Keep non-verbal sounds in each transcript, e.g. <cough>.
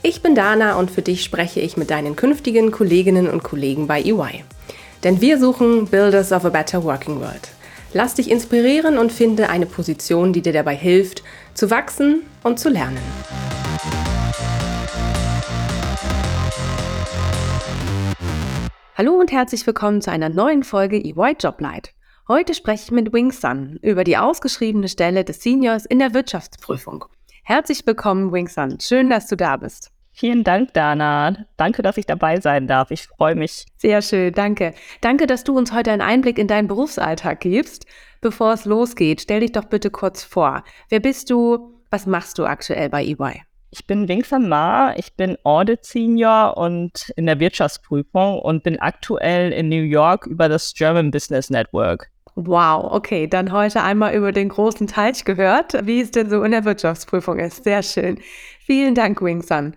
Ich bin Dana und für dich spreche ich mit deinen künftigen Kolleginnen und Kollegen bei EY. Denn wir suchen Builders of a Better Working World. Lass dich inspirieren und finde eine Position, die dir dabei hilft, zu wachsen und zu lernen. Hallo und herzlich willkommen zu einer neuen Folge EY Joblight. Heute spreche ich mit Wing Sun über die ausgeschriebene Stelle des Seniors in der Wirtschaftsprüfung. Herzlich willkommen, Wing Sun. Schön, dass du da bist. Vielen Dank, Dana. Danke, dass ich dabei sein darf. Ich freue mich. Sehr schön, danke. Danke, dass du uns heute einen Einblick in deinen Berufsalltag gibst. Bevor es losgeht, stell dich doch bitte kurz vor. Wer bist du? Was machst du aktuell bei EY? Ich bin Vincent Ma, ich bin Audit Senior und in der Wirtschaftsprüfung und bin aktuell in New York über das German Business Network. Wow, okay, dann heute einmal über den großen Teich gehört, wie es denn so in der Wirtschaftsprüfung ist. Sehr schön. Vielen Dank, Wingsun.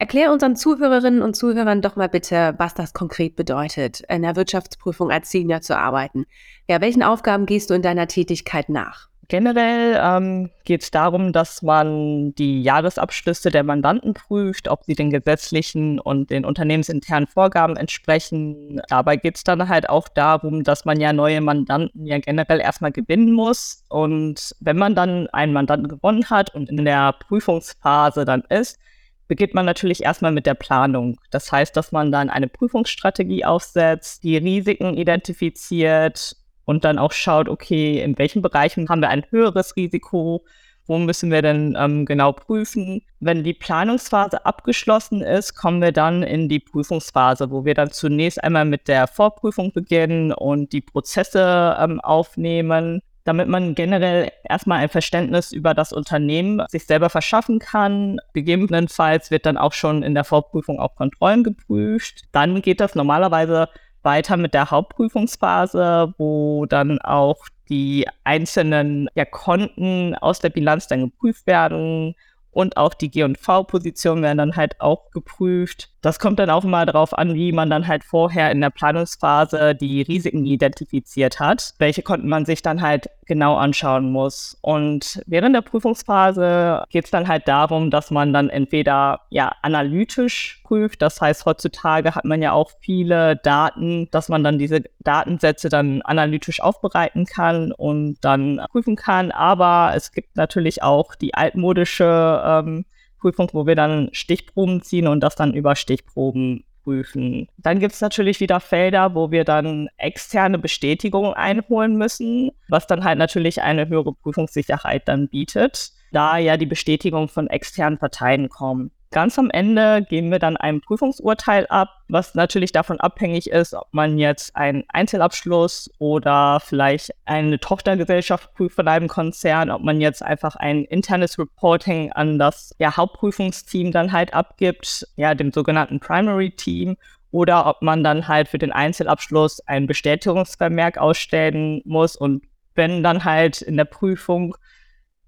Erklär unseren Zuhörerinnen und Zuhörern doch mal bitte, was das konkret bedeutet, in der Wirtschaftsprüfung als Senior zu arbeiten. Ja, welchen Aufgaben gehst du in deiner Tätigkeit nach? Generell ähm, geht es darum, dass man die Jahresabschlüsse der Mandanten prüft, ob sie den gesetzlichen und den unternehmensinternen Vorgaben entsprechen. Dabei geht es dann halt auch darum, dass man ja neue Mandanten ja generell erstmal gewinnen muss. Und wenn man dann einen Mandanten gewonnen hat und in der Prüfungsphase dann ist, beginnt man natürlich erstmal mit der Planung. Das heißt, dass man dann eine Prüfungsstrategie aufsetzt, die Risiken identifiziert und dann auch schaut, okay, in welchen Bereichen haben wir ein höheres Risiko, wo müssen wir denn ähm, genau prüfen. Wenn die Planungsphase abgeschlossen ist, kommen wir dann in die Prüfungsphase, wo wir dann zunächst einmal mit der Vorprüfung beginnen und die Prozesse ähm, aufnehmen, damit man generell erstmal ein Verständnis über das Unternehmen sich selber verschaffen kann. Gegebenenfalls wird dann auch schon in der Vorprüfung auch Kontrollen geprüft. Dann geht das normalerweise weiter mit der Hauptprüfungsphase, wo dann auch die einzelnen ja, Konten aus der Bilanz dann geprüft werden und auch die G&V-Positionen werden dann halt auch geprüft. Das kommt dann auch immer darauf an, wie man dann halt vorher in der Planungsphase die Risiken identifiziert hat, welche Konten man sich dann halt genau anschauen muss. Und während der Prüfungsphase geht es dann halt darum, dass man dann entweder ja analytisch prüft, das heißt heutzutage hat man ja auch viele Daten, dass man dann diese Datensätze dann analytisch aufbereiten kann und dann prüfen kann. Aber es gibt natürlich auch die altmodische ähm, Prüfung, wo wir dann Stichproben ziehen und das dann über Stichproben prüfen. Dann gibt es natürlich wieder Felder, wo wir dann externe Bestätigungen einholen müssen, was dann halt natürlich eine höhere Prüfungssicherheit dann bietet, da ja die Bestätigung von externen Parteien kommen. Ganz am Ende geben wir dann ein Prüfungsurteil ab, was natürlich davon abhängig ist, ob man jetzt einen Einzelabschluss oder vielleicht eine Tochtergesellschaft prüft von einem Konzern, ob man jetzt einfach ein internes Reporting an das ja, Hauptprüfungsteam dann halt abgibt, ja, dem sogenannten Primary Team, oder ob man dann halt für den Einzelabschluss einen Bestätigungsvermerk ausstellen muss. Und wenn dann halt in der Prüfung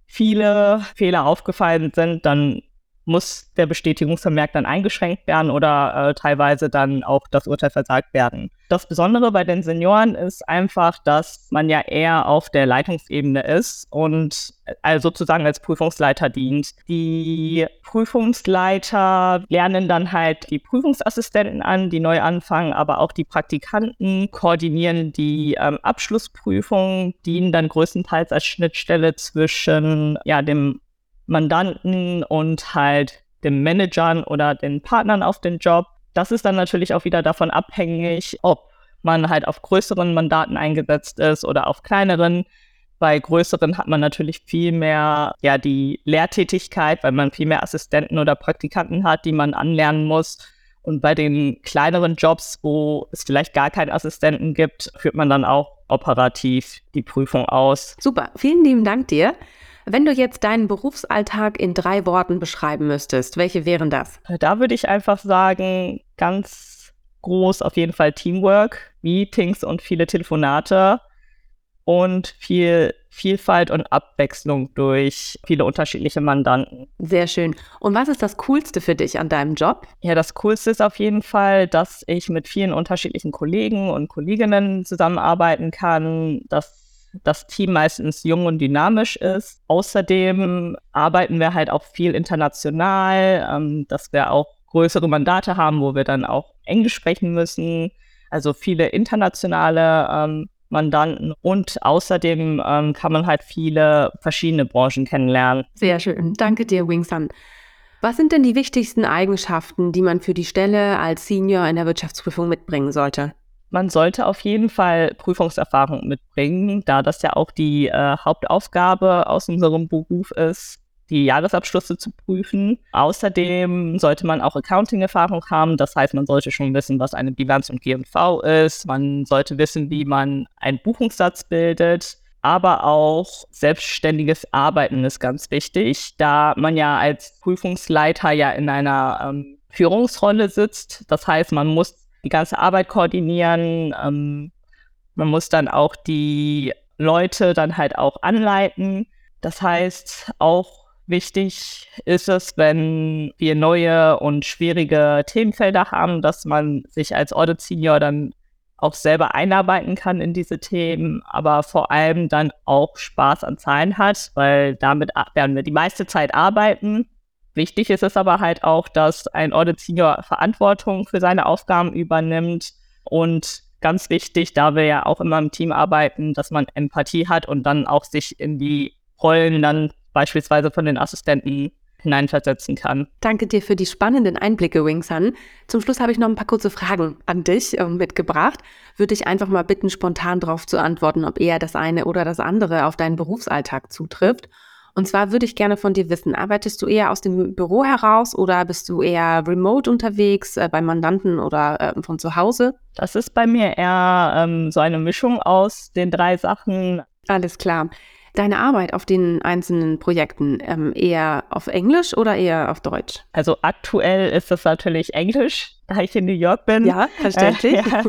viele Fehler aufgefallen sind, dann muss der Bestätigungsvermerk dann eingeschränkt werden oder äh, teilweise dann auch das Urteil versagt werden. Das Besondere bei den Senioren ist einfach, dass man ja eher auf der Leitungsebene ist und also sozusagen als Prüfungsleiter dient. Die Prüfungsleiter lernen dann halt die Prüfungsassistenten an, die neu anfangen, aber auch die Praktikanten koordinieren die ähm, Abschlussprüfung, dienen dann größtenteils als Schnittstelle zwischen ja, dem Mandanten und halt den Managern oder den Partnern auf den Job. Das ist dann natürlich auch wieder davon abhängig, ob man halt auf größeren Mandaten eingesetzt ist oder auf kleineren. Bei größeren hat man natürlich viel mehr ja die Lehrtätigkeit, weil man viel mehr Assistenten oder Praktikanten hat, die man anlernen muss. Und bei den kleineren Jobs, wo es vielleicht gar keinen Assistenten gibt, führt man dann auch operativ die Prüfung aus. Super, vielen lieben Dank dir. Wenn du jetzt deinen Berufsalltag in drei Worten beschreiben müsstest, welche wären das? Da würde ich einfach sagen, ganz groß auf jeden Fall Teamwork, Meetings und viele Telefonate und viel Vielfalt und Abwechslung durch viele unterschiedliche Mandanten. Sehr schön. Und was ist das Coolste für dich an deinem Job? Ja, das Coolste ist auf jeden Fall, dass ich mit vielen unterschiedlichen Kollegen und Kolleginnen zusammenarbeiten kann, dass das Team meistens jung und dynamisch ist. Außerdem arbeiten wir halt auch viel international, ähm, dass wir auch größere Mandate haben, wo wir dann auch Englisch sprechen müssen. Also viele internationale ähm, Mandanten und außerdem ähm, kann man halt viele verschiedene Branchen kennenlernen. Sehr schön. Danke dir, Wingsun. Was sind denn die wichtigsten Eigenschaften, die man für die Stelle als Senior in der Wirtschaftsprüfung mitbringen sollte? Man sollte auf jeden Fall Prüfungserfahrung mitbringen, da das ja auch die äh, Hauptaufgabe aus unserem Beruf ist, die Jahresabschlüsse zu prüfen. Außerdem sollte man auch Accounting-Erfahrung haben. Das heißt, man sollte schon wissen, was eine Bilanz und GMV ist. Man sollte wissen, wie man einen Buchungssatz bildet. Aber auch selbstständiges Arbeiten ist ganz wichtig, da man ja als Prüfungsleiter ja in einer ähm, Führungsrolle sitzt. Das heißt, man muss die ganze Arbeit koordinieren. Ähm, man muss dann auch die Leute dann halt auch anleiten. Das heißt, auch wichtig ist es, wenn wir neue und schwierige Themenfelder haben, dass man sich als Audit Senior dann auch selber einarbeiten kann in diese Themen, aber vor allem dann auch Spaß an Zahlen hat, weil damit werden wir die meiste Zeit arbeiten Wichtig ist es aber halt auch, dass ein Audit Senior Verantwortung für seine Aufgaben übernimmt und ganz wichtig, da wir ja auch immer im Team arbeiten, dass man Empathie hat und dann auch sich in die Rollen dann beispielsweise von den Assistenten hineinversetzen kann. Danke dir für die spannenden Einblicke, Wingsun. Zum Schluss habe ich noch ein paar kurze Fragen an dich äh, mitgebracht. Würde ich einfach mal bitten, spontan darauf zu antworten, ob eher das eine oder das andere auf deinen Berufsalltag zutrifft. Und zwar würde ich gerne von dir wissen, arbeitest du eher aus dem Büro heraus oder bist du eher remote unterwegs, äh, bei Mandanten oder äh, von zu Hause? Das ist bei mir eher ähm, so eine Mischung aus den drei Sachen. Alles klar. Deine Arbeit auf den einzelnen Projekten ähm, eher auf Englisch oder eher auf Deutsch? Also aktuell ist es natürlich Englisch, da ich in New York bin. Ja, verständlich. Äh, <laughs> ja,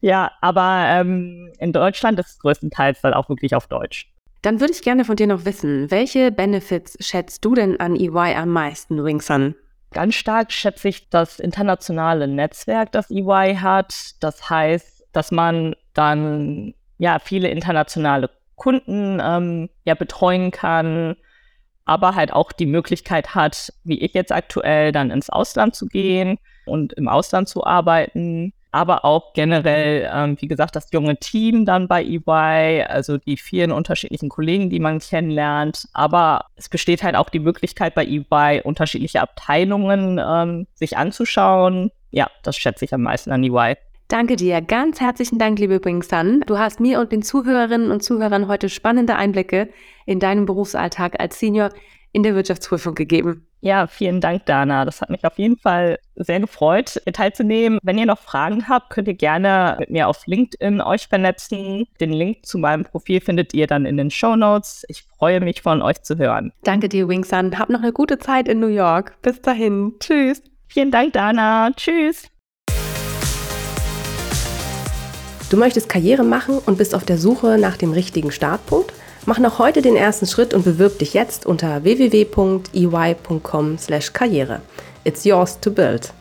ja, aber ähm, in Deutschland ist es größtenteils dann auch wirklich auf Deutsch. Dann würde ich gerne von dir noch wissen, welche Benefits schätzt du denn an EY am meisten, Wingsun? Ganz stark schätze ich das internationale Netzwerk, das EY hat. Das heißt, dass man dann ja viele internationale Kunden ähm, ja betreuen kann, aber halt auch die Möglichkeit hat, wie ich jetzt aktuell, dann ins Ausland zu gehen und im Ausland zu arbeiten aber auch generell, ähm, wie gesagt, das junge Team dann bei EY, also die vielen unterschiedlichen Kollegen, die man kennenlernt. Aber es besteht halt auch die Möglichkeit bei EY, unterschiedliche Abteilungen ähm, sich anzuschauen. Ja, das schätze ich am meisten an EY. Danke dir. Ganz herzlichen Dank, liebe Bringsun. Du hast mir und den Zuhörerinnen und Zuhörern heute spannende Einblicke in deinen Berufsalltag als Senior in der Wirtschaftsprüfung gegeben. Ja, vielen Dank, Dana. Das hat mich auf jeden Fall sehr gefreut, teilzunehmen. Wenn ihr noch Fragen habt, könnt ihr gerne mit mir auf LinkedIn euch vernetzen. Den Link zu meinem Profil findet ihr dann in den Show Notes. Ich freue mich, von euch zu hören. Danke dir, Wingsun. Hab noch eine gute Zeit in New York. Bis dahin. Tschüss. Vielen Dank, Dana. Tschüss. Du möchtest Karriere machen und bist auf der Suche nach dem richtigen Startpunkt? Mach noch heute den ersten Schritt und bewirb dich jetzt unter www.ey.com/karriere. It's yours to build.